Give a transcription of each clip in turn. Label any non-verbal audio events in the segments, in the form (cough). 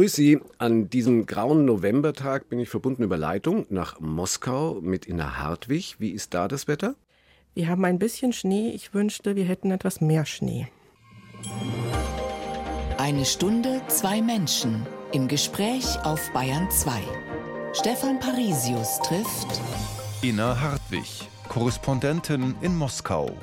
Grüß Sie. An diesem grauen Novembertag bin ich verbunden über Leitung nach Moskau mit Inna Hartwig. Wie ist da das Wetter? Wir haben ein bisschen Schnee. Ich wünschte, wir hätten etwas mehr Schnee. Eine Stunde, zwei Menschen im Gespräch auf Bayern 2. Stefan Parisius trifft Inna Hartwig, Korrespondentin in Moskau.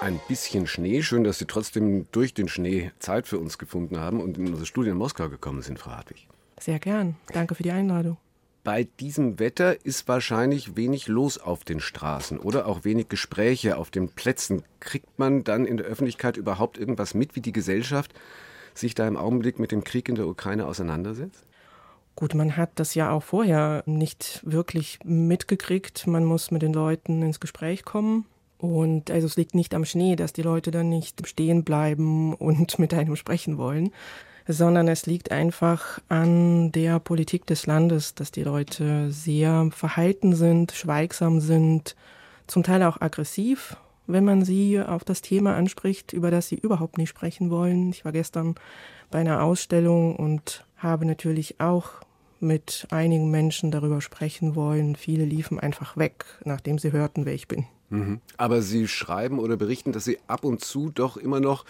Ein bisschen Schnee. Schön, dass Sie trotzdem durch den Schnee Zeit für uns gefunden haben und in unsere Studie in Moskau gekommen sind, Frau Hartwig. Sehr gern. Danke für die Einladung. Bei diesem Wetter ist wahrscheinlich wenig los auf den Straßen oder auch wenig Gespräche auf den Plätzen. Kriegt man dann in der Öffentlichkeit überhaupt irgendwas mit, wie die Gesellschaft sich da im Augenblick mit dem Krieg in der Ukraine auseinandersetzt? Gut, man hat das ja auch vorher nicht wirklich mitgekriegt. Man muss mit den Leuten ins Gespräch kommen. Und also es liegt nicht am Schnee, dass die Leute dann nicht stehen bleiben und (laughs) mit einem sprechen wollen, sondern es liegt einfach an der Politik des Landes, dass die Leute sehr verhalten sind, schweigsam sind, zum Teil auch aggressiv, wenn man sie auf das Thema anspricht, über das sie überhaupt nicht sprechen wollen. Ich war gestern bei einer Ausstellung und habe natürlich auch mit einigen Menschen darüber sprechen wollen. Viele liefen einfach weg, nachdem sie hörten, wer ich bin. Mhm. Aber Sie schreiben oder berichten, dass Sie ab und zu doch immer noch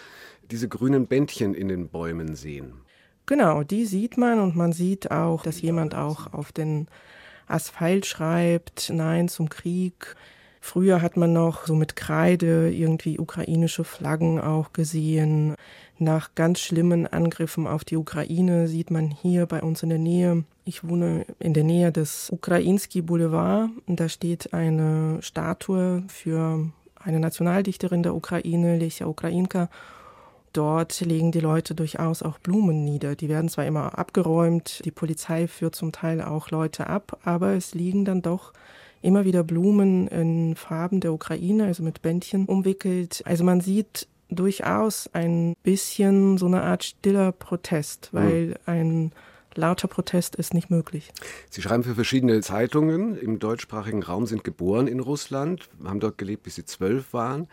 diese grünen Bändchen in den Bäumen sehen. Genau, die sieht man und man sieht auch, dass jemand auch auf den Asphalt schreibt, Nein zum Krieg. Früher hat man noch so mit Kreide irgendwie ukrainische Flaggen auch gesehen. Nach ganz schlimmen Angriffen auf die Ukraine sieht man hier bei uns in der Nähe, ich wohne in der Nähe des Ukrainski Boulevard, da steht eine Statue für eine Nationaldichterin der Ukraine, Lesia Ukrainka. Dort legen die Leute durchaus auch Blumen nieder. Die werden zwar immer abgeräumt, die Polizei führt zum Teil auch Leute ab, aber es liegen dann doch immer wieder Blumen in Farben der Ukraine, also mit Bändchen umwickelt. Also man sieht durchaus ein bisschen so eine Art stiller Protest, weil mhm. ein lauter Protest ist nicht möglich. Sie schreiben für verschiedene Zeitungen im deutschsprachigen Raum, sind geboren in Russland, haben dort gelebt, bis Sie zwölf waren.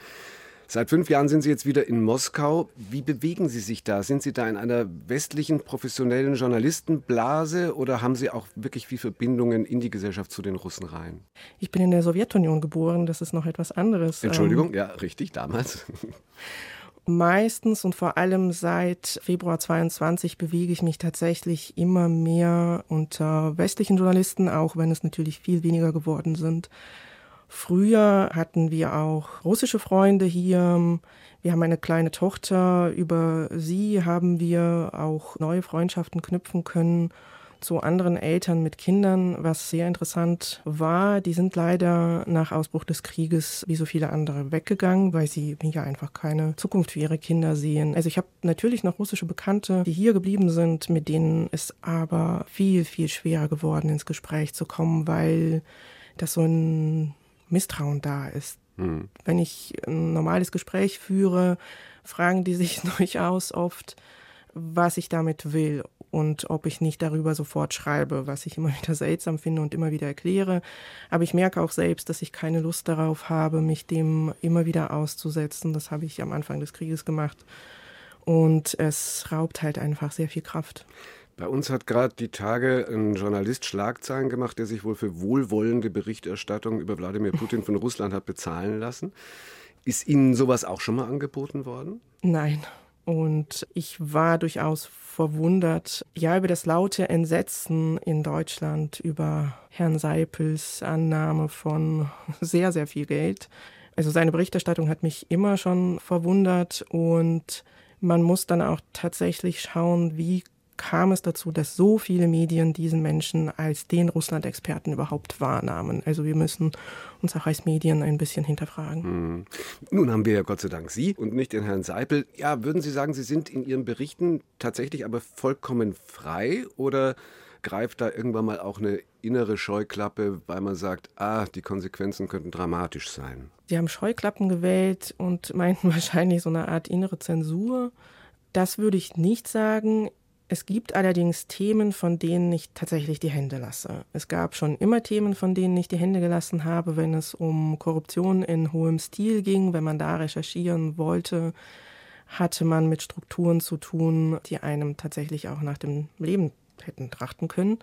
Seit fünf Jahren sind Sie jetzt wieder in Moskau. Wie bewegen Sie sich da? Sind Sie da in einer westlichen professionellen Journalistenblase oder haben Sie auch wirklich viel Verbindungen in die Gesellschaft zu den Russen rein? Ich bin in der Sowjetunion geboren, das ist noch etwas anderes. Entschuldigung, ähm, ja, richtig, damals. Meistens und vor allem seit Februar 22 bewege ich mich tatsächlich immer mehr unter westlichen Journalisten, auch wenn es natürlich viel weniger geworden sind. Früher hatten wir auch russische Freunde hier. Wir haben eine kleine Tochter. Über sie haben wir auch neue Freundschaften knüpfen können zu anderen Eltern mit Kindern, was sehr interessant war. Die sind leider nach Ausbruch des Krieges wie so viele andere weggegangen, weil sie ja einfach keine Zukunft für ihre Kinder sehen. Also ich habe natürlich noch russische Bekannte, die hier geblieben sind, mit denen ist aber viel, viel schwerer geworden, ins Gespräch zu kommen, weil das so ein Misstrauen da ist. Mhm. Wenn ich ein normales Gespräch führe, fragen die sich (laughs) durchaus oft, was ich damit will und ob ich nicht darüber sofort schreibe, was ich immer (laughs) wieder seltsam finde und immer wieder erkläre. Aber ich merke auch selbst, dass ich keine Lust darauf habe, mich dem immer wieder auszusetzen. Das habe ich am Anfang des Krieges gemacht. Und es raubt halt einfach sehr viel Kraft. Bei uns hat gerade die Tage ein Journalist Schlagzeilen gemacht, der sich wohl für wohlwollende Berichterstattung über Wladimir Putin von Russland hat bezahlen lassen. Ist Ihnen sowas auch schon mal angeboten worden? Nein. Und ich war durchaus verwundert, ja, über das laute Entsetzen in Deutschland über Herrn Seipels Annahme von (laughs) sehr, sehr viel Geld. Also seine Berichterstattung hat mich immer schon verwundert und man muss dann auch tatsächlich schauen, wie kam es dazu, dass so viele Medien diesen Menschen als den Russland-Experten überhaupt wahrnahmen. Also wir müssen uns auch als Medien ein bisschen hinterfragen. Hm. Nun haben wir ja Gott sei Dank Sie und nicht den Herrn Seipel. Ja, würden Sie sagen, Sie sind in Ihren Berichten tatsächlich aber vollkommen frei oder greift da irgendwann mal auch eine innere Scheuklappe, weil man sagt, ah, die Konsequenzen könnten dramatisch sein? Sie haben Scheuklappen gewählt und meinten (laughs) wahrscheinlich so eine Art innere Zensur. Das würde ich nicht sagen. Es gibt allerdings Themen, von denen ich tatsächlich die Hände lasse. Es gab schon immer Themen, von denen ich die Hände gelassen habe, wenn es um Korruption in hohem Stil ging, wenn man da recherchieren wollte. hatte man mit Strukturen zu tun, die einem tatsächlich auch nach dem Leben hätten trachten können.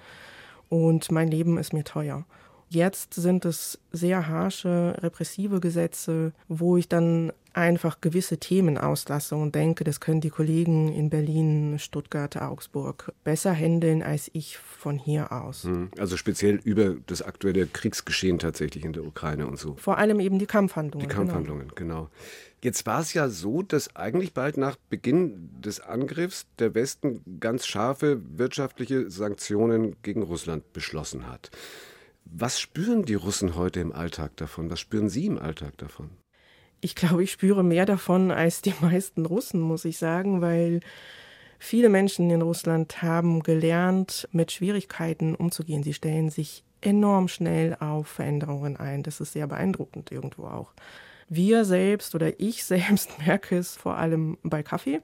Und mein Leben ist mir teuer. Jetzt sind es sehr harsche, repressive Gesetze, wo ich dann einfach gewisse Themen auslasse und denke, das können die Kollegen in Berlin, Stuttgart, Augsburg besser handeln als ich von hier aus. Hm, also speziell über das aktuelle Kriegsgeschehen tatsächlich in der Ukraine und so. Vor allem eben die Kampfhandlungen. Die Kampfhandlungen, genau. genau. Jetzt war es ja so, dass eigentlich bald nach Beginn des Angriffs der Westen ganz scharfe wirtschaftliche Sanktionen gegen Russland beschlossen hat. Was spüren die Russen heute im Alltag davon? Was spüren Sie im Alltag davon? Ich glaube, ich spüre mehr davon als die (laughs) meisten Russen, muss ich sagen, weil viele Menschen in Russland haben gelernt, mit Schwierigkeiten umzugehen. Sie stellen sich enorm schnell auf Veränderungen ein. Das ist sehr beeindruckend irgendwo auch. Wir selbst oder ich (laughs) selbst merke es vor allem bei Kaffee.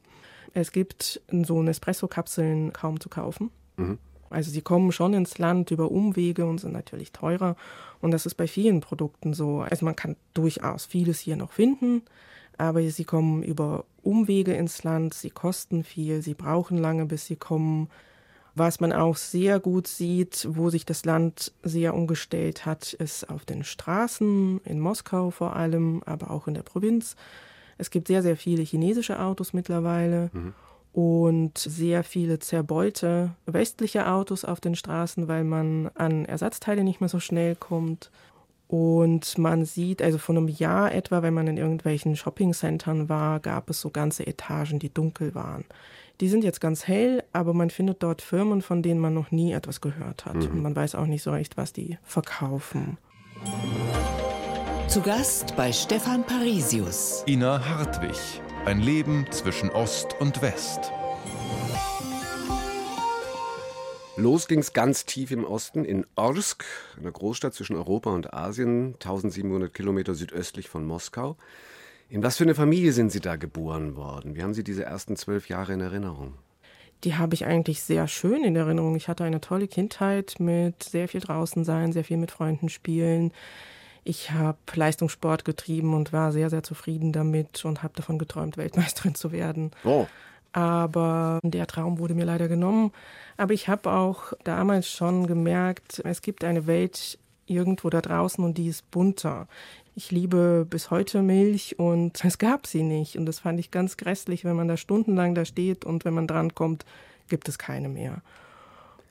Es gibt so Nespresso-Kapseln kaum zu kaufen. Mhm. Also sie kommen schon ins Land über Umwege und sind natürlich teurer. Und das ist bei vielen Produkten so. Also man kann durchaus vieles hier noch finden, aber sie kommen über Umwege ins Land, sie kosten viel, sie brauchen lange, bis sie kommen. Was man auch sehr gut sieht, wo sich das Land sehr umgestellt hat, ist auf den Straßen, in Moskau vor allem, aber auch in der Provinz. Es gibt sehr, sehr viele chinesische Autos mittlerweile. Mhm und sehr viele zerbeute westliche Autos auf den Straßen, weil man an Ersatzteile nicht mehr so schnell kommt. Und man sieht, also vor einem Jahr etwa, wenn man in irgendwelchen Shoppingcentern war, gab es so ganze Etagen, die dunkel waren. Die sind jetzt ganz hell, aber man findet dort Firmen, von denen man noch nie etwas gehört hat. Mhm. Und man weiß auch nicht so recht, was die verkaufen. Zu Gast bei Stefan Parisius. Ina Hartwig. Ein Leben zwischen Ost und West. Los ging es ganz tief im Osten in Orsk, einer Großstadt zwischen Europa und Asien, 1700 Kilometer südöstlich von Moskau. In was für eine Familie sind Sie da geboren worden? Wie haben Sie diese ersten zwölf Jahre in Erinnerung? Die habe ich eigentlich sehr schön in Erinnerung. Ich hatte eine tolle Kindheit mit sehr viel draußen sein, sehr viel mit Freunden spielen. Ich habe Leistungssport getrieben und war sehr, sehr zufrieden damit und habe davon geträumt, Weltmeisterin zu werden. Oh. Aber der Traum wurde mir leider genommen. Aber ich habe auch damals schon gemerkt, es gibt eine Welt irgendwo da draußen und die ist bunter. Ich liebe bis heute Milch und es gab sie nicht. Und das fand ich ganz grässlich, wenn man da stundenlang da steht und wenn man drankommt, gibt es keine mehr.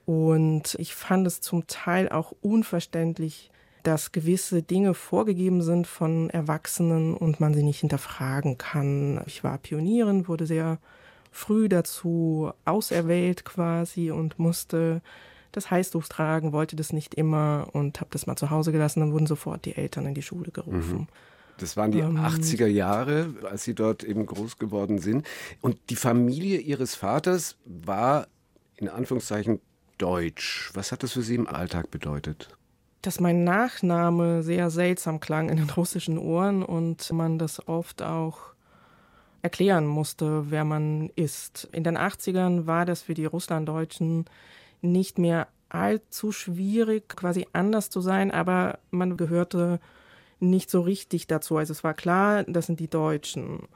Und ich fand es zum Teil auch unverständlich, dass gewisse Dinge vorgegeben sind von Erwachsenen und man sie nicht hinterfragen kann. Ich war Pionierin, wurde sehr früh dazu auserwählt quasi und musste das Heißtuch tragen, wollte das nicht immer und habe das mal zu Hause gelassen. Dann wurden sofort die Eltern in die Schule gerufen. Mhm. Das waren die ähm, 80er Jahre, als Sie dort eben groß geworden sind. Und die Familie Ihres Vaters war in Anführungszeichen deutsch. Was hat das für Sie im Alltag bedeutet? Dass mein Nachname sehr seltsam klang in den russischen Ohren und man das oft auch erklären musste, wer man ist. In den 80ern war das für die Russlanddeutschen nicht mehr allzu schwierig, quasi anders zu sein, aber man gehörte nicht so richtig dazu. Also es war klar, das sind die Deutschen.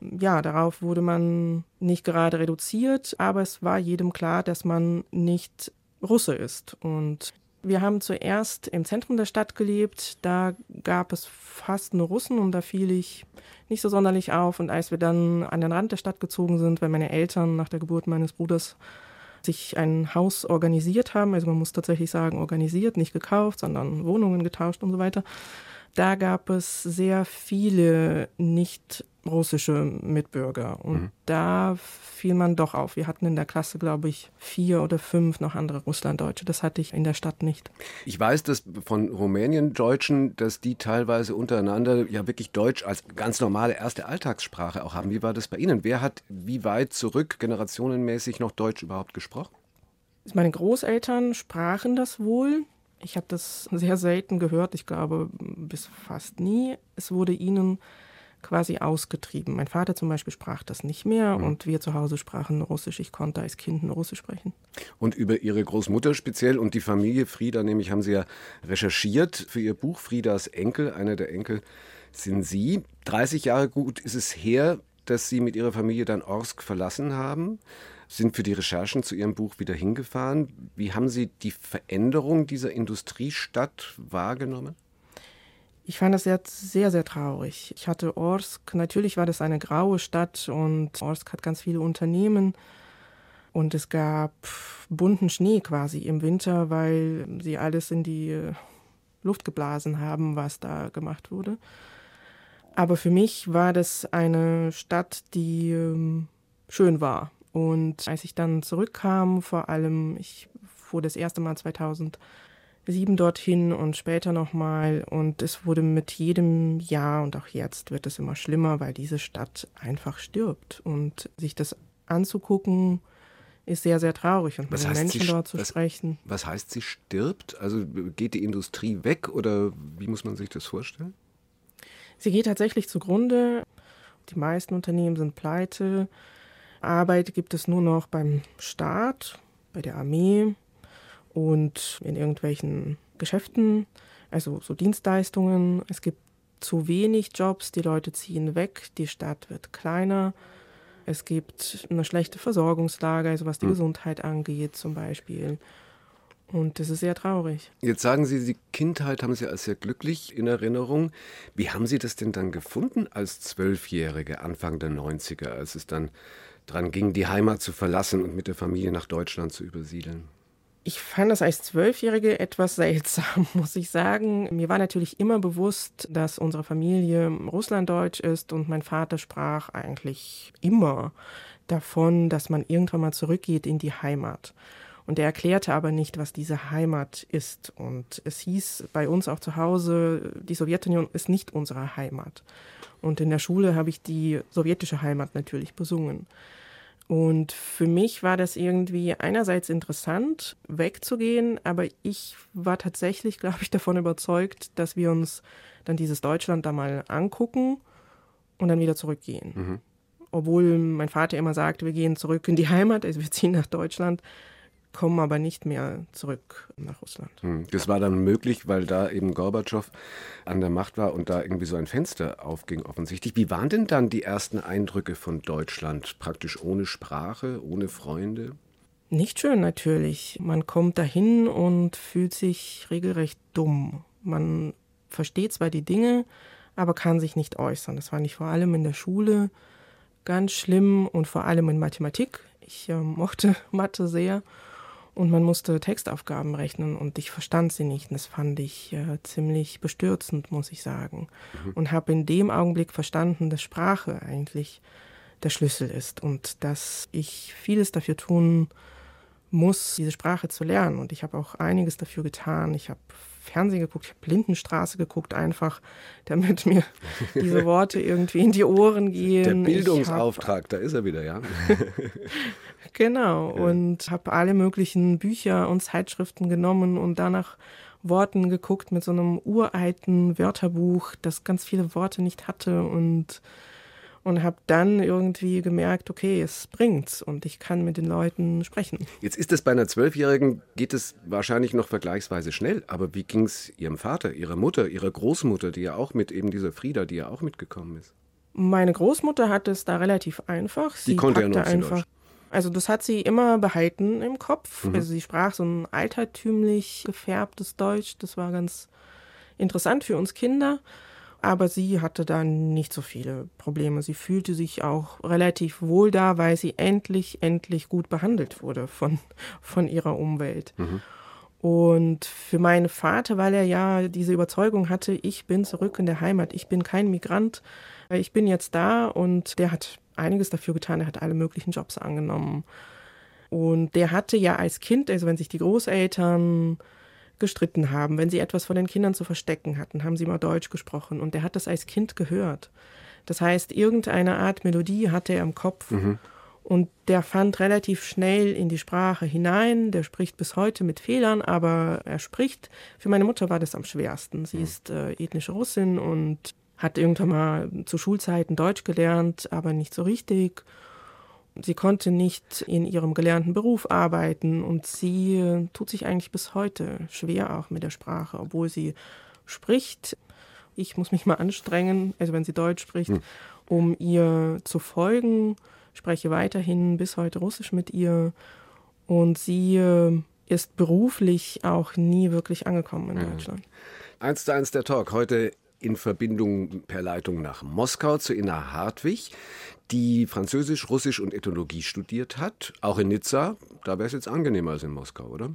Ja, darauf wurde man nicht gerade reduziert, aber es war jedem klar, dass man nicht Russe ist. Und wir haben zuerst im Zentrum der Stadt gelebt. Da gab es fast nur Russen und da fiel ich nicht so sonderlich auf. Und als wir dann an den Rand der Stadt gezogen sind, weil meine Eltern nach der Geburt meines Bruders sich ein Haus organisiert haben, also man muss tatsächlich sagen organisiert, nicht gekauft, sondern Wohnungen getauscht und so weiter, da gab es sehr viele nicht russische Mitbürger. Und mhm. da fiel man doch auf. Wir hatten in der Klasse, glaube ich, vier oder fünf noch andere Russlanddeutsche. Das hatte ich in der Stadt nicht. Ich weiß, dass von Rumänien-Deutschen, dass die teilweise untereinander ja wirklich Deutsch als ganz normale erste Alltagssprache auch haben. Wie war das bei Ihnen? Wer hat wie weit zurück generationenmäßig noch Deutsch überhaupt gesprochen? Meine Großeltern sprachen das wohl. Ich habe das sehr selten gehört, ich glaube bis fast nie. Es wurde ihnen quasi ausgetrieben. Mein Vater zum Beispiel sprach das nicht mehr mhm. und wir zu Hause sprachen Russisch. Ich konnte als Kind nur Russisch sprechen. Und über Ihre Großmutter speziell und die Familie Frieda, nämlich haben Sie ja recherchiert für Ihr Buch Friedas Enkel. Einer der Enkel sind Sie. 30 Jahre gut ist es her. dass Sie mit Ihrer Familie dann Orsk verlassen haben, sind für die Recherchen zu Ihrem Buch wieder hingefahren. Wie haben Sie die Veränderung dieser Industriestadt wahrgenommen? Ich fand das sehr, sehr, sehr traurig. Ich hatte Orsk, natürlich war das eine graue Stadt und Orsk hat ganz viele Unternehmen. Und es gab bunten Schnee quasi im Winter, weil sie alles in die Luft geblasen haben, was da gemacht wurde. Aber für mich war das eine Stadt, die ähm, schön war. Und als ich dann zurückkam, vor allem, ich fuhr das erste Mal 2007 dorthin und später nochmal. Und es wurde mit jedem Jahr und auch jetzt wird es immer schlimmer, weil diese Stadt einfach stirbt. Und sich das anzugucken, ist sehr, sehr traurig. Und mit den Menschen sie, dort zu was, sprechen. Was heißt, sie stirbt? Also geht die Industrie weg oder wie muss man sich das vorstellen? Sie geht tatsächlich zugrunde. Die meisten Unternehmen sind pleite. Arbeit gibt es nur noch beim Staat, bei der Armee und in irgendwelchen Geschäften, also so Dienstleistungen. Es gibt zu wenig Jobs, die Leute ziehen weg, die Stadt wird kleiner. Es gibt eine schlechte Versorgungslage, also was die hm. Gesundheit angeht zum Beispiel. Und das ist sehr traurig. Jetzt sagen Sie, die Kindheit haben Sie als sehr glücklich in Erinnerung. Wie haben Sie das denn dann gefunden als Zwölfjährige, Anfang der 90er, als es dann dran ging, die Heimat zu verlassen und mit der Familie nach Deutschland zu übersiedeln? Ich fand das als Zwölfjährige etwas (laughs) seltsam, muss ich sagen. Mir war natürlich immer bewusst, dass unsere Familie russlanddeutsch ist und mein Vater sprach eigentlich immer davon, dass man irgendwann mal zurückgeht in die Heimat. Und er erklärte aber nicht, was diese Heimat ist. Und es hieß bei uns auch zu Hause, die Sowjetunion ist nicht unsere Heimat. Und in der Schule habe ich die sowjetische Heimat natürlich besungen. Und für mich war das irgendwie einerseits interessant, wegzugehen, aber ich war tatsächlich, (laughs) glaube ich, davon überzeugt, dass wir uns dann dieses Deutschland da mal angucken und dann wieder zurückgehen. Mhm. Obwohl mein Vater immer sagt, wir gehen zurück in die Heimat, also wir ziehen nach Deutschland, kommen aber nicht mehr zurück nach Russland. Hm, das war dann möglich, weil da eben Gorbatschow an der Macht war und da irgendwie so ein Fenster aufging offensichtlich. Wie waren denn dann die ersten Eindrücke von Deutschland? Praktisch ohne Sprache, ohne Freunde? Nicht schön natürlich. Man kommt dahin und fühlt sich regelrecht dumm. Man versteht zwar die Dinge, aber kann sich nicht äußern. Das fand ich vor allem in der Schule ganz schlimm und vor allem in Mathematik. Ich äh, mochte (laughs) Mathe sehr und man musste Textaufgaben rechnen und ich verstand sie nicht. Und das fand ich äh, ziemlich bestürzend, muss ich sagen. Mhm. Und habe in dem Augenblick verstanden, dass Sprache eigentlich der Schlüssel ist und dass ich vieles dafür tun muss, diese Sprache zu lernen. Und ich habe auch einiges dafür getan. Ich habe Fernsehen geguckt, ich habe Blindenstraße geguckt, einfach, damit mir (laughs) diese Worte irgendwie in die Ohren gehen. Der Bildungsauftrag, hab, da ist er wieder, ja. (laughs) genau, und habe alle möglichen Bücher und Zeitschriften genommen und danach Worten geguckt mit so einem uralten Wörterbuch, das ganz viele Worte nicht hatte und und habe dann irgendwie gemerkt, okay, es bringt's und ich kann mit den Leuten sprechen. Jetzt ist es bei einer Zwölfjährigen, geht es wahrscheinlich noch vergleichsweise schnell, aber wie ging es Ihrem Vater, Ihrer Mutter, Ihrer Großmutter, die ja auch mit eben dieser Frieda, die ja auch mitgekommen ist? Meine Großmutter hatte es da relativ einfach. Sie die konnte ja noch einfach. Also das hat sie immer behalten im Kopf. Mhm. Also sie sprach so ein altertümlich gefärbtes Deutsch. Das war ganz interessant für uns Kinder. Aber sie hatte da nicht so viele Probleme. Sie fühlte sich auch relativ wohl da, weil sie endlich, endlich gut behandelt wurde von, von ihrer Umwelt. Mhm. Und für meinen Vater, weil er ja diese Überzeugung hatte, ich bin zurück in der Heimat, ich bin kein Migrant, ich bin jetzt da und der hat einiges dafür getan, er hat alle möglichen Jobs angenommen. Und der hatte ja als Kind, also wenn sich die Großeltern gestritten haben, wenn sie etwas von den Kindern zu verstecken hatten, haben sie mal Deutsch gesprochen und der hat das als Kind gehört. Das heißt, irgendeine Art Melodie hatte er im Kopf mhm. und der fand relativ schnell in die Sprache hinein. Der spricht bis heute mit Fehlern, aber er spricht. Für meine Mutter war das am schwersten. Sie mhm. ist äh, ethnische Russin und hat irgendwann mal zu Schulzeiten Deutsch gelernt, aber nicht so richtig. Sie konnte nicht in ihrem gelernten Beruf arbeiten und sie äh, tut sich eigentlich bis heute schwer auch mit der Sprache, obwohl sie spricht. Ich muss mich mal anstrengen, also wenn sie Deutsch spricht, hm. um ihr zu folgen, spreche weiterhin bis heute Russisch mit ihr und sie äh, ist beruflich auch nie wirklich angekommen in ja. Deutschland. Eins zu eins der Talk heute in Verbindung per Leitung nach Moskau zu Inna Hartwig, die Französisch, Russisch und Ethnologie studiert hat, auch in Nizza. Da wäre es jetzt angenehmer als in Moskau, oder?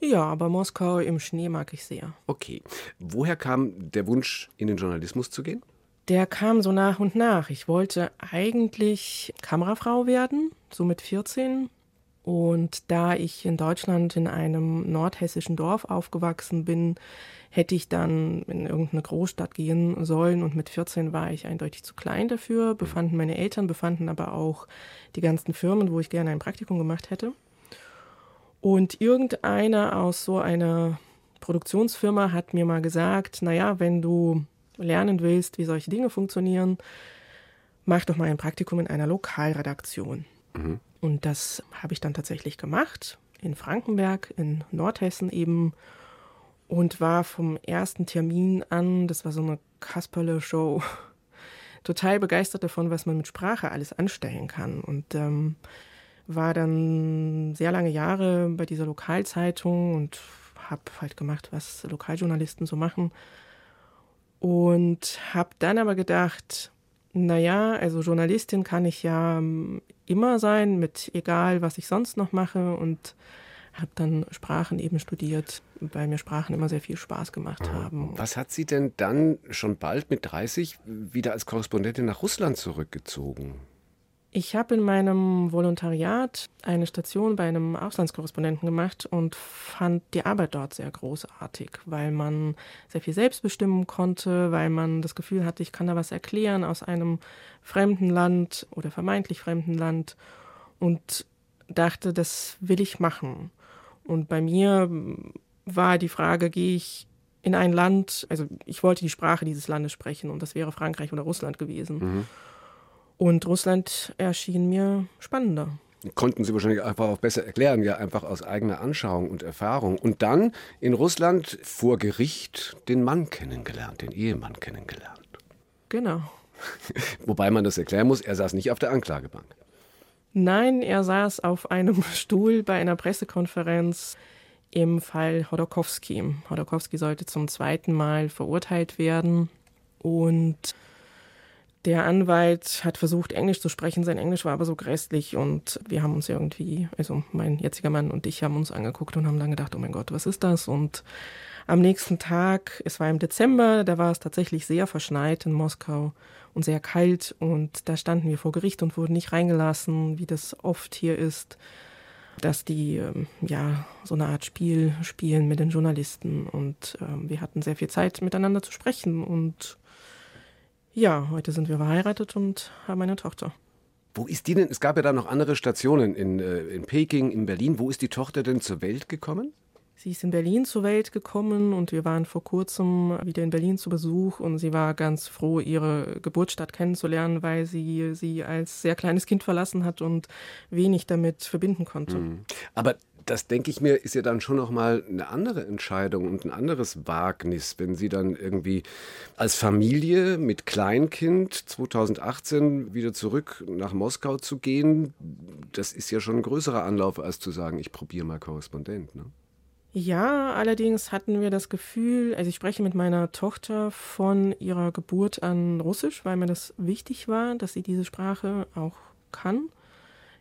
Ja, aber Moskau im Schnee mag ich sehr. Okay. Woher kam der Wunsch, in den Journalismus zu gehen? Der kam so nach und nach. Ich wollte eigentlich Kamerafrau werden, so mit 14. Und da ich in Deutschland in einem nordhessischen Dorf aufgewachsen bin, hätte ich dann in irgendeine Großstadt gehen sollen und mit 14 war ich eindeutig zu klein dafür, befanden meine Eltern, befanden aber auch die ganzen Firmen, wo ich gerne ein Praktikum gemacht hätte. Und irgendeiner aus so einer Produktionsfirma hat mir mal gesagt, naja, wenn du lernen willst, wie solche Dinge funktionieren, mach doch mal ein Praktikum in einer Lokalredaktion. Mhm. Und das habe ich dann tatsächlich gemacht, in Frankenberg, in Nordhessen eben und war vom ersten Termin an, das war so eine Kasperle-Show, (laughs) total begeistert davon, was man mit Sprache alles anstellen kann. Und ähm, war dann sehr lange Jahre bei dieser Lokalzeitung und habe halt gemacht, was Lokaljournalisten so machen. Und habe dann aber gedacht, naja, also Journalistin kann ich ja ähm, immer sein, mit egal, was ich sonst noch mache. Und habe dann Sprachen eben studiert, weil mir Sprachen immer sehr viel Spaß gemacht haben. Was hat Sie denn dann schon bald mit 30 wieder als Korrespondentin nach Russland zurückgezogen? Ich habe in meinem Volontariat eine Station bei einem Auslandskorrespondenten gemacht und fand die Arbeit dort sehr großartig, weil man sehr viel selbst bestimmen konnte, weil man das Gefühl hatte, ich kann da was erklären aus einem fremden Land oder vermeintlich fremden Land und dachte, das will ich machen. Und bei mir war die Frage, gehe ich in ein Land, also ich wollte die Sprache dieses Landes sprechen und das wäre Frankreich oder Russland gewesen. Mhm. Und Russland erschien mir spannender. Konnten Sie wahrscheinlich einfach auch besser erklären, ja, einfach aus eigener Anschauung und Erfahrung. Und dann in Russland vor Gericht den Mann kennengelernt, den Ehemann kennengelernt. Genau. (laughs) Wobei man das erklären muss, er saß nicht auf der Anklagebank. Nein, er saß auf einem (laughs) Stuhl bei einer Pressekonferenz im Fall Hodorkowski. Hodorkowski sollte zum zweiten Mal verurteilt werden und der Anwalt hat versucht, Englisch zu sprechen. Sein Englisch war aber so grässlich und wir haben uns irgendwie, also mein jetziger Mann und ich haben uns angeguckt und haben dann gedacht, oh mein Gott, was ist das? Und am nächsten Tag, es war im Dezember, da war es tatsächlich sehr verschneit in Moskau und sehr kalt und da standen wir vor Gericht und wurden nicht reingelassen, wie das oft hier ist, dass die ähm, ja so eine Art Spiel spielen mit den Journalisten und ähm, wir hatten sehr viel Zeit miteinander zu sprechen und ja, heute sind wir verheiratet und haben eine Tochter. Wo ist die denn? Es gab ja da noch andere Stationen in, äh, in Peking, in Berlin. Wo ist die Tochter denn zur Welt gekommen? Sie ist in Berlin zur Welt gekommen und wir waren vor kurzem wieder in Berlin zu Besuch und sie war ganz froh, ihre Geburtsstadt kennenzulernen, weil sie sie als sehr kleines Kind verlassen hat und wenig damit verbinden konnte. Mhm. Aber das denke ich mir, ist ja dann schon nochmal eine andere Entscheidung und ein anderes Wagnis, wenn Sie dann irgendwie als Familie mit Kleinkind 2018 wieder zurück nach Moskau zu gehen. Das ist ja schon ein größerer Anlauf, als zu sagen, ich probiere mal Korrespondent. Ne? Ja, allerdings hatten wir das Gefühl, also ich spreche mit meiner Tochter von ihrer Geburt an Russisch, weil mir das wichtig war, dass sie diese Sprache auch kann,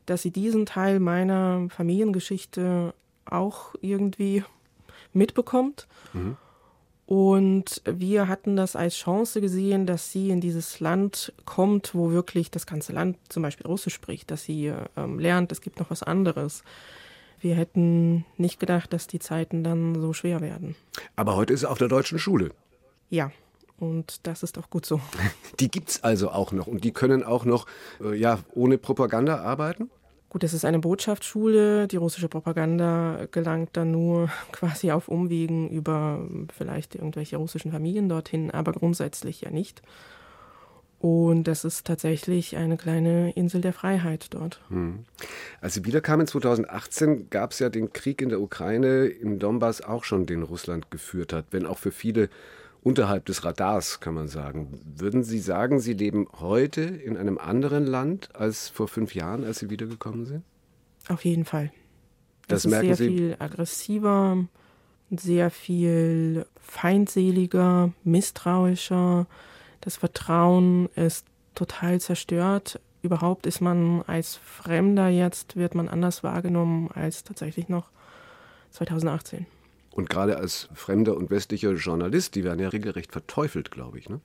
dass sie diesen Teil meiner Familiengeschichte auch irgendwie mitbekommt. Mhm. Und wir hatten das als Chance gesehen, dass sie in dieses Land kommt, wo wirklich das ganze Land zum Beispiel Russisch spricht, dass sie ähm, lernt, es gibt noch was anderes wir hätten nicht gedacht, dass die Zeiten dann so schwer werden. Aber heute ist er auf der deutschen Schule. Ja, und das ist auch gut so. (laughs) Die gibt es also auch noch und die können auch noch äh, ja, ohne Propaganda arbeiten? Gut, es ist eine Botschaftsschule. Die russische Propaganda gelangt dann nur (laughs) quasi auf Umwegen über vielleicht irgendwelche russischen Familien dorthin, aber grundsätzlich ja nicht. Und das ist tatsächlich eine kleine Insel der Freiheit dort. Hm. Als Sie wiederkamen 2018, gab es ja den Krieg in der Ukraine, im Donbass auch schon, den Russland geführt hat, wenn auch für viele unterhalb des Radars, kann man sagen. Würden Sie sagen, Sie leben heute in einem anderen Land als vor fünf Jahren, als Sie wiedergekommen sind? Auf jeden Fall. Das, das ist merken sehr Sie? viel aggressiver, sehr viel feindseliger, misstrauischer. Das Vertrauen ist total zerstört. Überhaupt ist man als Fremder jetzt, wird man anders wahrgenommen als tatsächlich noch 2018. Und gerade als fremder und westlicher Journalist, die werden ja regelrecht verteufelt, glaube ich. Ne?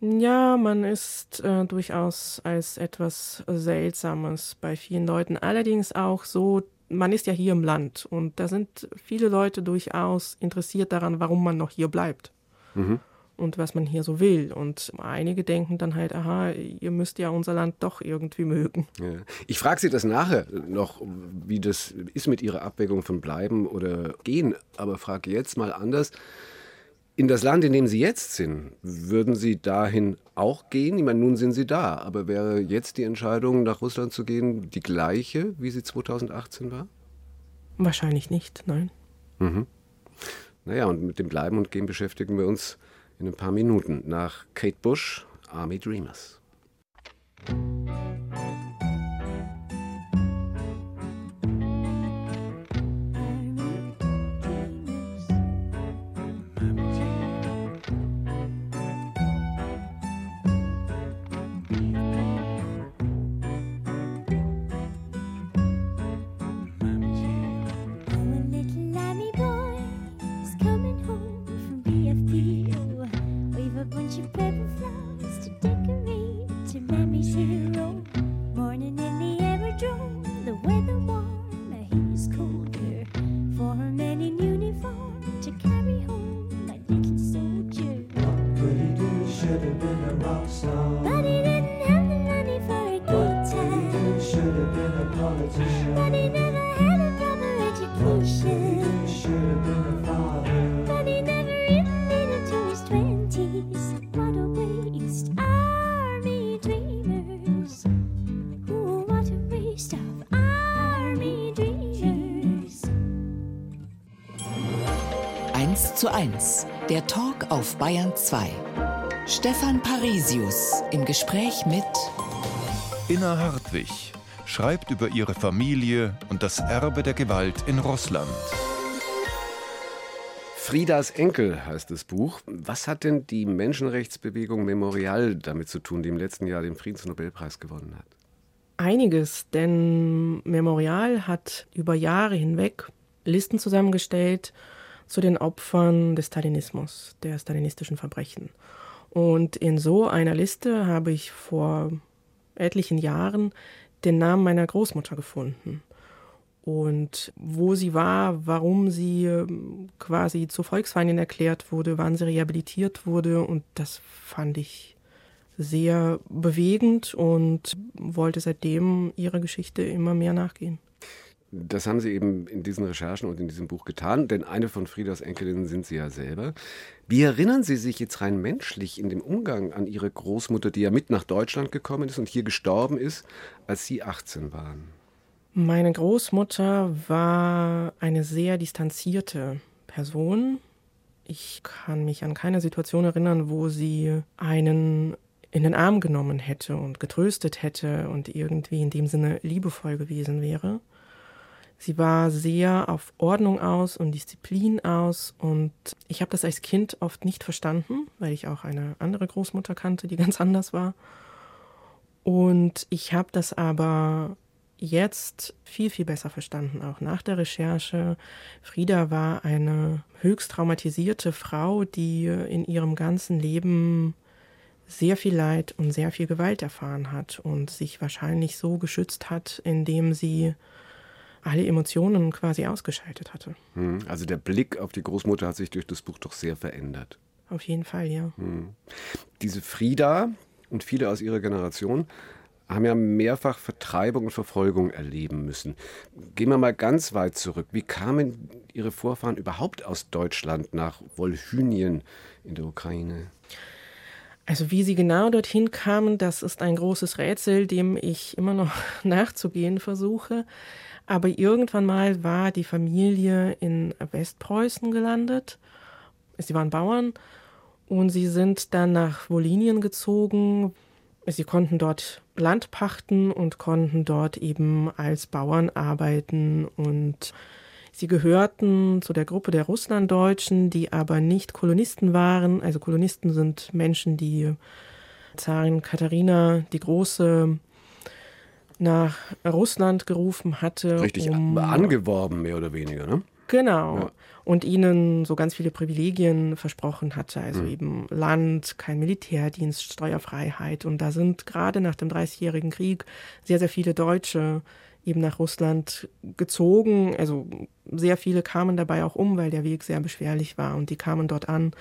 Ja, man ist äh, durchaus als etwas Seltsames bei vielen Leuten. Allerdings auch so, man ist ja hier im Land und da sind viele Leute durchaus interessiert daran, warum man noch hier bleibt. Mhm und was man hier so will. Und einige denken dann halt, aha, ihr müsst ja unser Land doch irgendwie mögen. Ja. Ich frage Sie das nachher noch, wie das ist mit Ihrer Abwägung von bleiben oder gehen, aber frage jetzt mal anders. In das Land, in dem Sie jetzt sind, würden Sie dahin auch gehen? Ich meine, nun sind Sie da, aber wäre jetzt die Entscheidung, nach Russland zu gehen, die gleiche, wie sie 2018 war? Wahrscheinlich nicht, nein. Mhm. Naja, und mit dem Bleiben und Gehen beschäftigen wir uns in ein paar Minuten nach Kate Bush, Army Dreamers. paper flowers to decorate to mommy's hero. Talk auf Bayern 2. Stefan Parisius im Gespräch mit Inna Hartwig schreibt über ihre Familie und das Erbe der Gewalt in Russland. Friedas Enkel heißt das Buch. Was hat denn die Menschenrechtsbewegung Memorial damit zu tun, die im letzten Jahr den Friedensnobelpreis gewonnen hat? Einiges, denn Memorial hat über Jahre hinweg Listen zusammengestellt zu den Opfern des Stalinismus, der stalinistischen Verbrechen. Und in so einer Liste habe ich vor etlichen Jahren den Namen meiner Großmutter gefunden. Und wo sie war, warum sie ähm, quasi zur Volksfeindin erklärt wurde, wann sie rehabilitiert wurde. Und das fand ich sehr bewegend und wollte seitdem ihrer Geschichte immer mehr nachgehen. Das haben Sie eben in diesen Recherchen und in diesem Buch getan, denn eine von Friedas Enkelinnen sind Sie ja selber. Wie erinnern Sie sich jetzt rein menschlich in dem Umgang an Ihre Großmutter, die ja mit nach Deutschland gekommen ist und hier gestorben ist, als Sie 18 waren? Meine Großmutter war eine sehr distanzierte Person. Ich kann mich an keine Situation erinnern, wo sie einen in den Arm genommen hätte und getröstet hätte und irgendwie in dem Sinne liebevoll gewesen wäre. Sie war sehr auf Ordnung aus und Disziplin aus und ich habe das als Kind oft nicht verstanden, weil ich auch eine andere Großmutter kannte, die (laughs) ganz anders war. Und ich habe das aber jetzt viel, viel besser verstanden, auch nach der Recherche. Frieda war eine höchst traumatisierte Frau, die in ihrem ganzen Leben sehr viel Leid und sehr viel Gewalt erfahren hat und sich wahrscheinlich so geschützt hat, indem sie alle Emotionen quasi ausgeschaltet hatte. Hm, also der Blick auf die Großmutter hat sich durch das Buch doch sehr verändert. Auf jeden Fall, ja. Hm. Diese Frieda und viele aus ihrer Generation haben ja mehrfach Vertreibung und Verfolgung erleben müssen. Gehen wir mal ganz weit zurück. Wie kamen Ihre Vorfahren überhaupt aus Deutschland nach Wolhynien in der Ukraine? Also wie sie genau dorthin kamen, das ist ein großes Rätsel, dem ich immer noch (laughs) nachzugehen versuche. Aber irgendwann mal war die Familie in Westpreußen gelandet. Sie waren Bauern und sie sind dann nach Wolinien gezogen. Sie konnten dort Land pachten und konnten dort eben als Bauern arbeiten und Sie gehörten zu der Gruppe der Russlanddeutschen, die aber nicht Kolonisten waren. Also Kolonisten sind Menschen, die Zarin Katharina die Große nach Russland gerufen hatte. Richtig um, angeworben, mehr oder weniger, ne? Genau. Ja. Und ihnen so ganz viele Privilegien versprochen hatte. Also mhm. eben Land, kein Militärdienst, Steuerfreiheit. Und da sind gerade nach dem Dreißigjährigen Krieg sehr, sehr viele Deutsche eben nach Russland gezogen. Also sehr viele kamen dabei auch um, weil der Weg sehr beschwerlich war und die kamen dort an.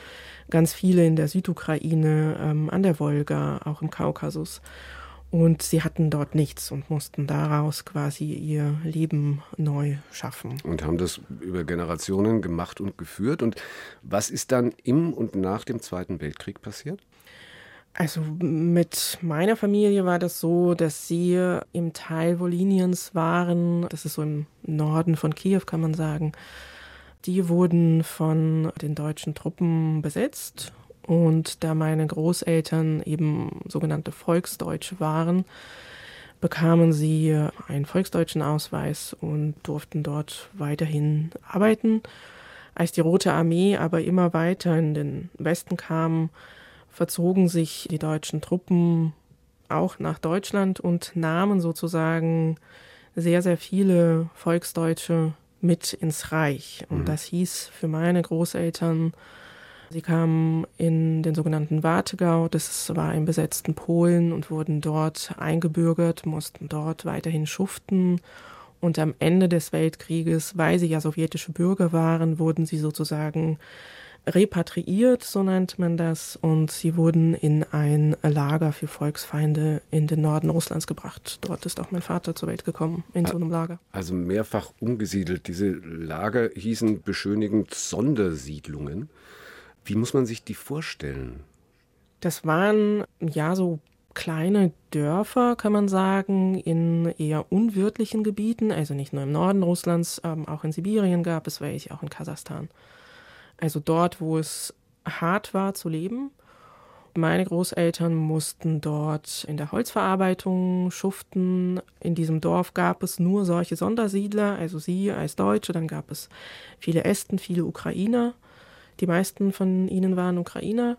Ganz viele in der Südukraine, ähm, an der Wolga, auch im Kaukasus. Und sie hatten dort nichts und mussten daraus quasi ihr Leben neu schaffen. Und haben das über Generationen gemacht und geführt. Und was ist dann im und nach dem Zweiten Weltkrieg passiert? Also mit meiner Familie war das so, dass sie im Teil Woliniens waren. Das ist so im Norden von Kiew, kann man sagen. Die wurden von den deutschen Truppen besetzt. Und da meine Großeltern eben sogenannte Volksdeutsche waren, bekamen sie einen volksdeutschen Ausweis und durften dort weiterhin arbeiten. Als die Rote Armee aber immer weiter in den Westen kam, verzogen sich die deutschen Truppen auch nach Deutschland und nahmen sozusagen sehr, sehr viele Volksdeutsche mit ins Reich. Und mhm. das hieß für meine Großeltern, sie kamen in den sogenannten Wartegau, das war im besetzten Polen und wurden dort eingebürgert, mussten dort weiterhin schuften. Und am Ende des Weltkrieges, weil sie ja sowjetische Bürger waren, wurden sie sozusagen repatriiert, so nennt man das, und sie wurden in ein Lager für Volksfeinde in den Norden Russlands gebracht. Dort ist auch mein Vater zur Welt gekommen, in so einem Lager. Also mehrfach umgesiedelt. Diese Lager hießen beschönigend Sondersiedlungen. Wie muss man sich die vorstellen? Das waren ja so kleine Dörfer, kann man sagen, in eher unwirtlichen Gebieten, also nicht nur im Norden Russlands, ähm, auch in Sibirien gab es welche, auch in Kasachstan. Also dort, wo es hart war zu leben. Meine Großeltern mussten dort in der Holzverarbeitung schuften. In diesem Dorf gab es nur solche Sondersiedler, also sie als Deutsche. Dann gab es viele Esten, viele Ukrainer. Die meisten von ihnen waren Ukrainer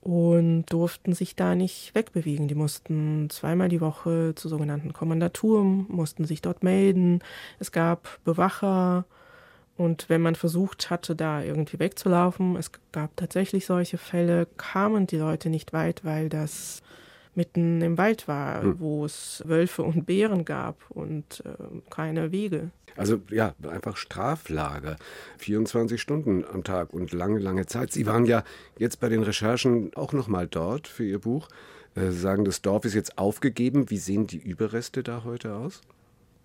und durften sich da nicht wegbewegen. Die mussten zweimal die Woche zur sogenannten Kommandatur, mussten sich dort melden. Es gab Bewacher, und wenn man versucht hatte, da irgendwie wegzulaufen, es gab tatsächlich solche Fälle, kamen die Leute nicht weit, weil das mitten im Wald war, hm. wo es Wölfe und Bären gab und äh, keine Wege. Also ja, einfach Straflager, 24 Stunden am Tag und lange, lange Zeit. Sie waren ja jetzt bei den Recherchen auch noch mal dort für Ihr Buch. Äh, sagen, das Dorf ist jetzt aufgegeben. Wie sehen die Überreste da heute aus?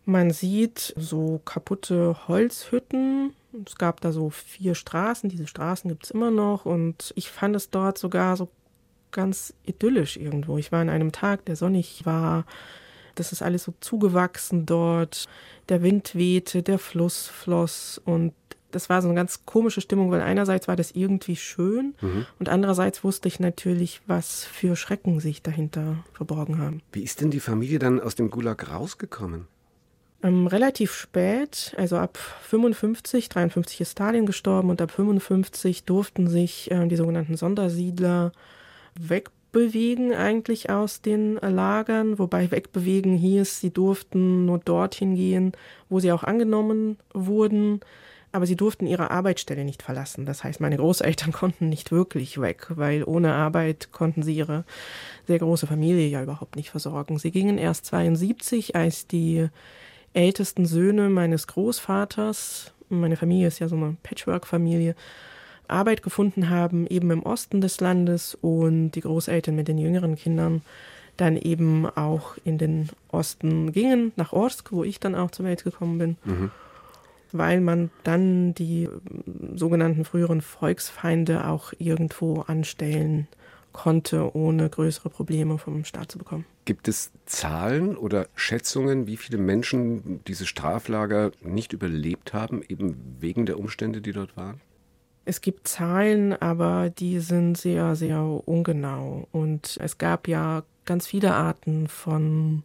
Man sieht so kaputte Holzhütten. Es gab da so vier Straßen. Diese Straßen gibt es immer noch. Und ich fand es dort sogar so ganz idyllisch irgendwo. Ich war an einem Tag, der sonnig war. Das ist alles so zugewachsen dort. Der Wind wehte, der Fluss floss und das war so eine ganz komische Stimmung, weil einerseits war das irgendwie schön mhm. und andererseits wusste ich natürlich, was für Schrecken sich dahinter verborgen haben. Wie ist denn die Familie dann aus dem Gulag rausgekommen? Ähm, relativ spät, also ab 55, 53 ist Stalin gestorben und ab 55 durften sich äh, die sogenannten Sondersiedler wegbewegen eigentlich aus den äh, Lagern, wobei wegbewegen hieß, sie durften nur dorthin gehen, wo sie auch angenommen wurden, aber sie durften ihre Arbeitsstelle nicht verlassen. Das heißt, meine Großeltern (laughs) konnten nicht wirklich weg, weil ohne Arbeit konnten sie ihre sehr große Familie ja überhaupt nicht versorgen. Sie gingen erst 72, als die ältesten Söhne meines Großvaters, meine Familie ist ja so eine Patchwork-Familie, Arbeit gefunden haben, eben im Osten des Landes und die Großeltern mit den jüngeren Kindern dann eben auch in den Osten gingen, nach Orsk, wo ich dann auch zur Welt gekommen bin, mhm. weil man dann die sogenannten früheren Volksfeinde auch irgendwo anstellen konnte, ohne größere Probleme vom Staat zu bekommen. Gibt es Zahlen oder Schätzungen, wie viele Menschen diese Straflager nicht überlebt haben, eben wegen der Umstände, die dort waren? Es gibt Zahlen, aber die sind sehr, sehr ungenau. Und es gab ja ganz viele Arten von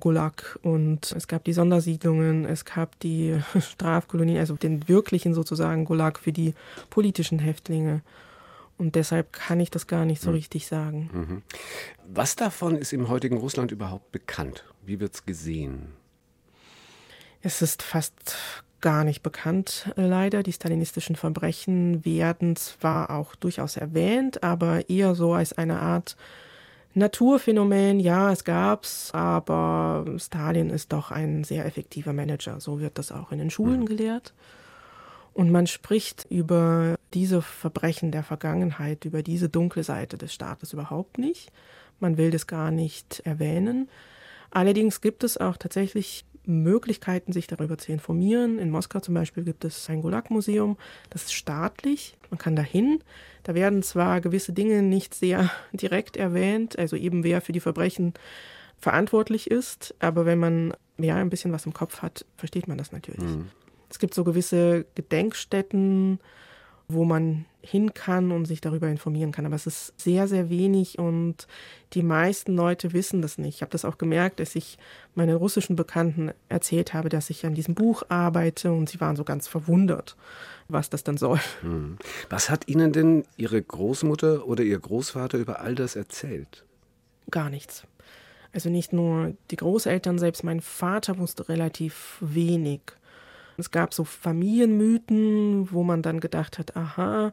Gulag und es gab die Sondersiedlungen, es gab die (laughs) Strafkolonien, also den wirklichen sozusagen Gulag für die politischen Häftlinge. Und deshalb kann ich das gar nicht so mhm. richtig sagen. Mhm. Was davon ist im heutigen Russland überhaupt bekannt? Wie wird es gesehen? Es ist fast gar nicht bekannt, äh, leider. Die stalinistischen Verbrechen werden zwar auch durchaus erwähnt, aber eher so als eine Art Naturphänomen, ja, es gab's, aber Stalin ist doch ein sehr effektiver Manager. So wird das auch in den Schulen mhm. gelehrt. Und man spricht über diese Verbrechen der Vergangenheit, über diese dunkle Seite des Staates überhaupt nicht. Man will das gar nicht erwähnen. Allerdings gibt es auch tatsächlich Möglichkeiten, sich darüber zu informieren. In Moskau zum Beispiel gibt es ein Gulag-Museum, das ist staatlich, man kann dahin. Da werden zwar gewisse Dinge nicht sehr (laughs) direkt erwähnt, also eben wer für die Verbrechen verantwortlich ist, aber wenn man ja ein bisschen was im Kopf hat, versteht man das natürlich. Mhm. Es gibt so gewisse Gedenkstätten, wo man hin kann und sich darüber informieren kann. Aber es ist sehr, sehr wenig und die meisten Leute wissen das nicht. Ich habe das auch gemerkt, als ich meine russischen Bekannten erzählt habe, dass ich an diesem Buch arbeite und sie waren so ganz verwundert, was das dann soll. Hm. Was hat Ihnen denn Ihre Großmutter oder Ihr Großvater über all das erzählt? Gar nichts. Also nicht nur die Großeltern, selbst mein Vater wusste relativ wenig. Es gab so Familienmythen, wo man dann gedacht hat, aha,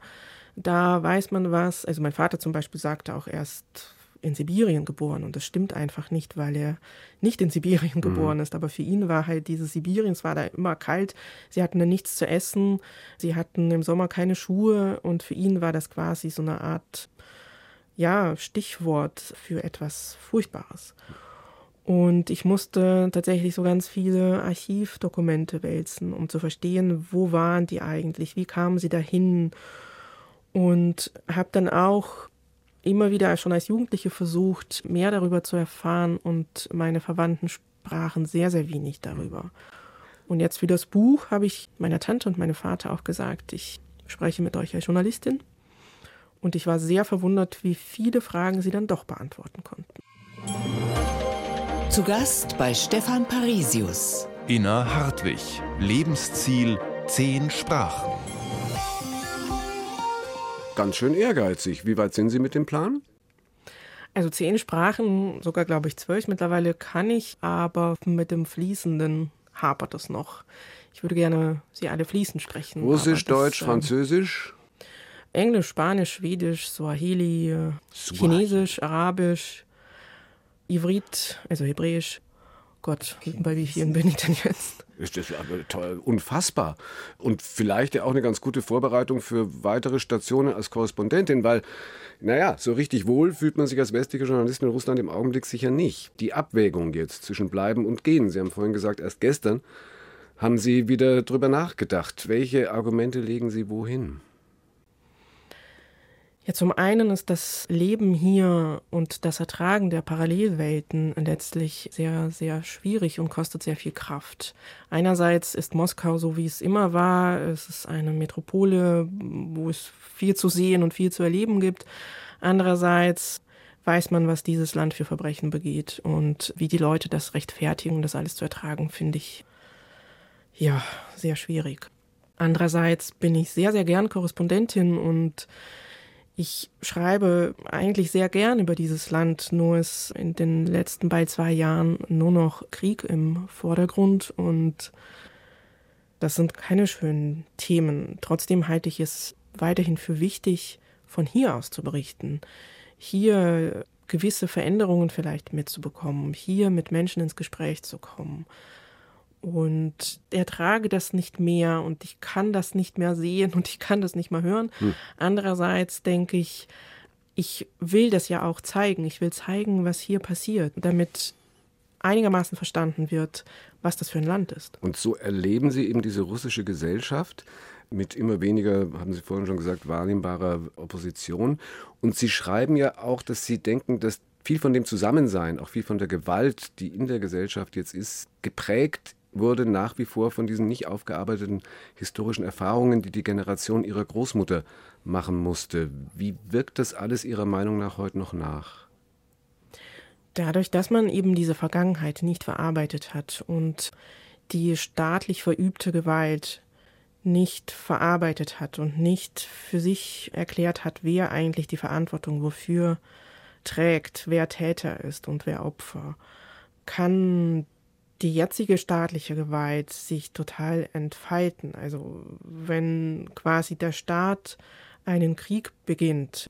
da weiß man was. Also mein Vater zum Beispiel sagte auch erst in Sibirien geboren und das stimmt einfach nicht, weil er nicht in Sibirien mhm. geboren ist. Aber für ihn war halt dieses Sibirien, es war da immer kalt, sie hatten da nichts zu essen, sie hatten im Sommer keine Schuhe und für ihn war das quasi so eine Art, ja, Stichwort für etwas Furchtbares. Und ich musste tatsächlich so ganz viele Archivdokumente wälzen, um zu verstehen, wo waren die eigentlich, wie kamen sie dahin. Und habe dann auch immer wieder schon als Jugendliche versucht, mehr darüber zu erfahren und meine Verwandten sprachen sehr, sehr wenig darüber. Und jetzt für das Buch habe ich meiner Tante und meinem Vater auch gesagt, ich spreche mit euch als Journalistin. Und ich war sehr verwundert, wie viele Fragen sie dann doch beantworten konnten. Zu Gast bei Stefan Parisius. Ina Hartwig. Lebensziel zehn Sprachen. Ganz schön ehrgeizig. Wie weit sind Sie mit dem Plan? Also zehn Sprachen, sogar glaube ich zwölf mittlerweile kann ich, aber mit dem Fließenden hapert es noch. Ich würde gerne sie alle fließend sprechen. Russisch, das, Deutsch, ähm, Französisch? Englisch, Spanisch, Schwedisch, Swahili, äh, Swahili, Chinesisch, Arabisch, Ivrit, also Hebräisch. Gott, bei wie vielen bin ich denn jetzt? Ist das aber toll, unfassbar. Und vielleicht ja auch eine ganz gute Vorbereitung für weitere Stationen als Korrespondentin, weil, naja, so richtig wohl fühlt man sich als westliche Journalistin in Russland im Augenblick sicher nicht. Die Abwägung jetzt zwischen Bleiben und Gehen. Sie haben vorhin gesagt, erst gestern haben Sie wieder drüber nachgedacht. Welche Argumente legen Sie wohin? Ja, zum einen ist das Leben hier und das Ertragen der Parallelwelten letztlich sehr, sehr schwierig und kostet sehr viel Kraft. Einerseits ist Moskau so, wie es immer war. Es ist eine Metropole, wo es viel zu sehen und viel zu erleben gibt. Andererseits weiß man, was dieses Land für Verbrechen begeht und wie die Leute das rechtfertigen, das alles zu ertragen, finde ich ja sehr schwierig. Andererseits bin ich sehr, sehr gern Korrespondentin und ich schreibe eigentlich sehr gern über dieses Land, nur ist in den letzten bald zwei Jahren nur noch Krieg im Vordergrund und das sind keine schönen Themen. Trotzdem halte ich es weiterhin für wichtig, von hier aus zu berichten. Hier gewisse Veränderungen vielleicht mitzubekommen, hier mit Menschen ins Gespräch zu kommen und ertrage das nicht mehr und ich kann das nicht mehr sehen und ich kann das nicht mehr hören. Hm. Andererseits denke ich, ich will das ja auch zeigen. Ich will zeigen, was hier passiert, damit einigermaßen verstanden wird, was das für ein Land ist. Und so erleben Sie eben diese russische Gesellschaft mit immer weniger, haben Sie vorhin schon gesagt, wahrnehmbarer Opposition. Und Sie schreiben ja auch, dass Sie denken, dass viel von dem Zusammensein, auch viel von der Gewalt, die in der Gesellschaft jetzt ist, geprägt wurde nach wie vor von diesen nicht aufgearbeiteten historischen Erfahrungen, die die Generation ihrer Großmutter machen musste. Wie wirkt das alles Ihrer Meinung nach heute noch nach? Dadurch, dass man eben diese Vergangenheit nicht verarbeitet hat und die staatlich verübte Gewalt nicht verarbeitet hat und nicht für sich erklärt hat, wer eigentlich die Verantwortung wofür trägt, wer Täter ist und wer Opfer, kann die jetzige staatliche Gewalt sich total entfalten. Also wenn quasi der Staat einen Krieg beginnt,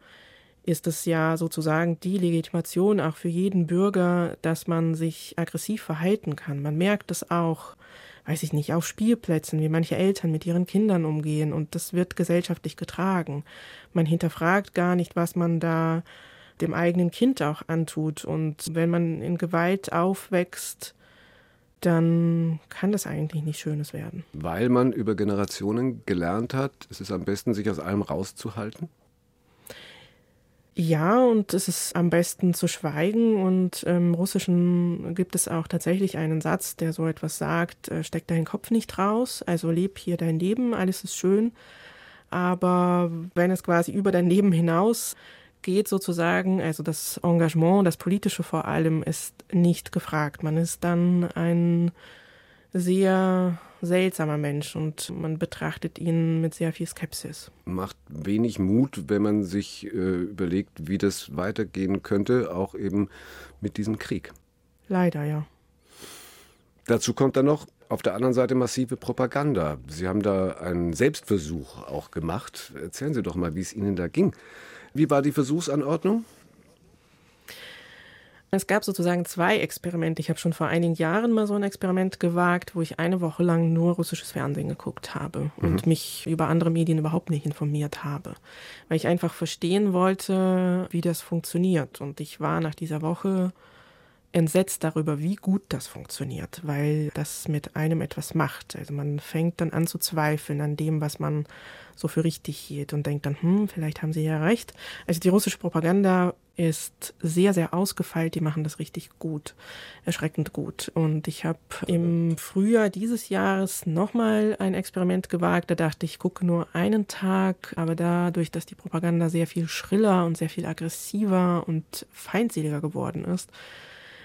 ist es ja sozusagen die Legitimation auch für jeden Bürger, dass man sich aggressiv verhalten kann. Man merkt es auch, weiß ich nicht, auf Spielplätzen, wie manche Eltern mit ihren Kindern umgehen und das wird gesellschaftlich getragen. Man hinterfragt gar nicht, was man da dem eigenen Kind auch antut und wenn man in Gewalt aufwächst, dann kann das eigentlich nicht Schönes werden. Weil man über Generationen gelernt hat, ist es am besten, sich aus allem rauszuhalten? Ja, und es ist am besten zu schweigen. Und im Russischen gibt es auch tatsächlich einen Satz, der so etwas sagt, äh, steck deinen Kopf nicht raus, also leb hier dein Leben, alles ist schön. Aber wenn es quasi über dein Leben hinaus geht sozusagen, also das Engagement, das Politische vor allem, ist nicht gefragt. Man ist dann ein sehr seltsamer Mensch und man betrachtet ihn mit sehr viel Skepsis. Macht wenig Mut, wenn man sich äh, überlegt, wie das weitergehen könnte, auch eben mit diesem Krieg. Leider, ja. Dazu kommt dann noch auf der anderen Seite massive Propaganda. Sie haben da einen Selbstversuch auch gemacht. Erzählen Sie doch mal, wie es Ihnen da ging. Wie war die Versuchsanordnung? Es gab sozusagen zwei Experimente. Ich habe schon vor einigen Jahren mal so ein Experiment gewagt, wo ich eine Woche lang nur russisches Fernsehen geguckt habe mhm. und mich über andere Medien überhaupt nicht informiert habe, weil ich einfach verstehen wollte, wie das funktioniert. Und ich war nach dieser Woche entsetzt darüber, wie gut das funktioniert, weil das mit einem etwas macht. Also man fängt dann an zu zweifeln an dem, was man so für richtig hielt und denkt dann, hm, vielleicht haben sie ja recht. Also die russische Propaganda ist sehr, sehr ausgefeilt. Die machen das richtig gut, erschreckend gut. Und ich habe im Frühjahr dieses Jahres nochmal ein Experiment gewagt. Da dachte ich, gucke nur einen Tag, aber dadurch, dass die Propaganda sehr viel schriller und sehr viel aggressiver und feindseliger geworden ist,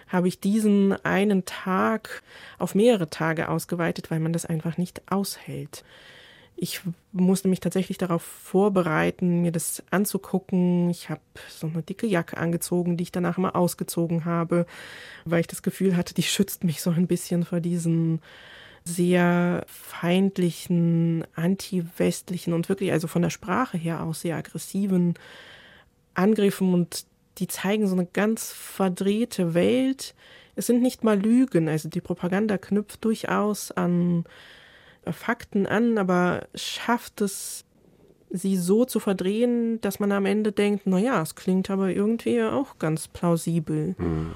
habe ich diesen einen Tag auf mehrere Tage ausgeweitet, weil man das einfach nicht aushält. Ich musste mich tatsächlich darauf vorbereiten, mir das anzugucken. Ich habe so eine dicke Jacke angezogen, die ich danach immer ausgezogen habe, weil ich das Gefühl hatte, die schützt mich so ein bisschen vor diesen sehr feindlichen, anti-westlichen und wirklich also von der Sprache her auch sehr aggressiven Angriffen und die zeigen so eine ganz verdrehte Welt. Es sind nicht mal Lügen, also die Propaganda knüpft durchaus an äh, Fakten an, aber schafft es, sie so zu verdrehen, dass man am Ende denkt, na ja, es klingt aber irgendwie auch ganz plausibel. Mhm.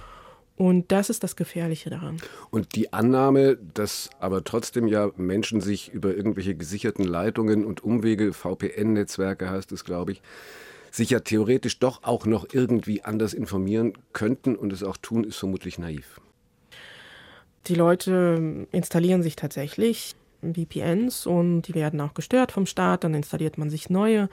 Und das ist das Gefährliche daran. Und die Annahme, dass aber trotzdem ja Menschen sich über irgendwelche gesicherten Leitungen und Umwege, VPN-Netzwerke heißt es, glaube ich, sich ja theoretisch doch auch noch irgendwie anders informieren könnten und es auch tun, ist vermutlich naiv. Die Leute installieren sich tatsächlich VPNs und die werden auch gestört vom Staat, dann installiert man sich neue.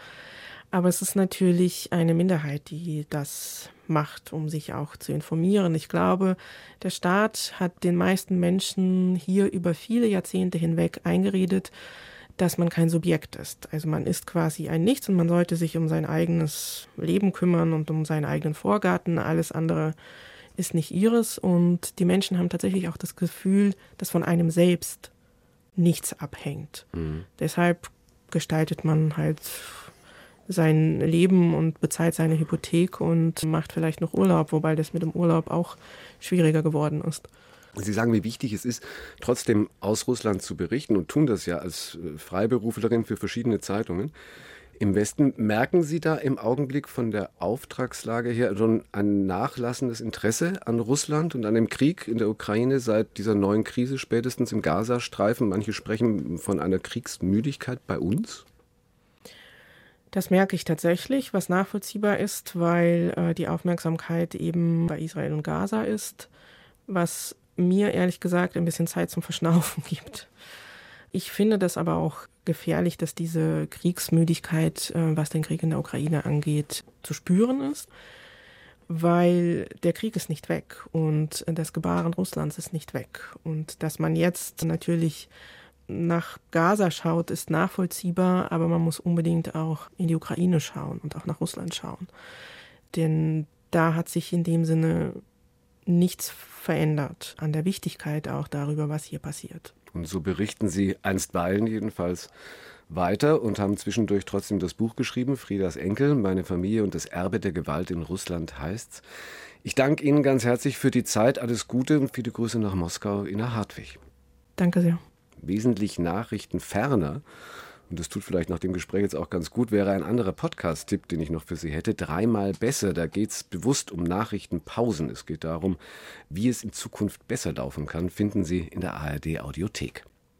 Aber es ist natürlich eine Minderheit, die das macht, um sich auch zu informieren. Ich glaube, der Staat hat den meisten Menschen hier über viele Jahrzehnte hinweg eingeredet, dass man kein Subjekt ist. Also man ist quasi ein Nichts und man sollte sich um sein eigenes Leben kümmern und um seinen eigenen Vorgarten. Alles andere ist nicht ihres. Und die Menschen haben tatsächlich auch das Gefühl, dass von einem selbst nichts abhängt. Mhm. Deshalb gestaltet man halt sein Leben und bezahlt seine Hypothek und macht vielleicht noch Urlaub, wobei das mit dem Urlaub auch schwieriger geworden ist. Sie sagen, wie wichtig es ist, trotzdem aus Russland zu berichten und tun das ja als äh, Freiberuflerin für verschiedene Zeitungen. Im Westen merken Sie da im Augenblick von der Auftragslage her schon ein nachlassendes Interesse an Russland und an dem Krieg in der Ukraine seit dieser neuen Krise, spätestens im Gazastreifen? Manche sprechen von einer Kriegsmüdigkeit bei uns. Das merke ich tatsächlich, was nachvollziehbar ist, weil äh, die Aufmerksamkeit eben bei Israel und Gaza ist. Was mir ehrlich gesagt ein bisschen Zeit zum Verschnaufen (laughs) gibt. Ich finde das aber auch gefährlich, dass diese Kriegsmüdigkeit, äh, was den Krieg in der Ukraine angeht, zu spüren ist, weil der Krieg ist nicht weg und das Gebaren Russlands ist nicht weg. Und dass man jetzt natürlich nach Gaza schaut, ist nachvollziehbar, aber man muss unbedingt auch in die Ukraine schauen und auch nach Russland schauen. Denn da hat sich in dem Sinne nichts verändert an der Wichtigkeit auch darüber, was hier passiert. Und so berichten Sie einstweilen jedenfalls weiter und haben zwischendurch trotzdem das Buch geschrieben, Friedas Enkel, meine Familie und das Erbe der Gewalt in Russland heißt's. Ich danke Ihnen ganz herzlich für die Zeit, alles Gute und viele Grüße nach Moskau, Ina Hartwig. Danke sehr. Wesentlich Nachrichten ferner und das tut vielleicht nach dem Gespräch jetzt auch ganz gut, wäre ein anderer Podcast-Tipp, den ich noch für Sie hätte. Dreimal besser. Da geht es bewusst um Nachrichtenpausen. Es geht darum, wie es in Zukunft besser laufen kann, finden Sie in der ARD Audiothek.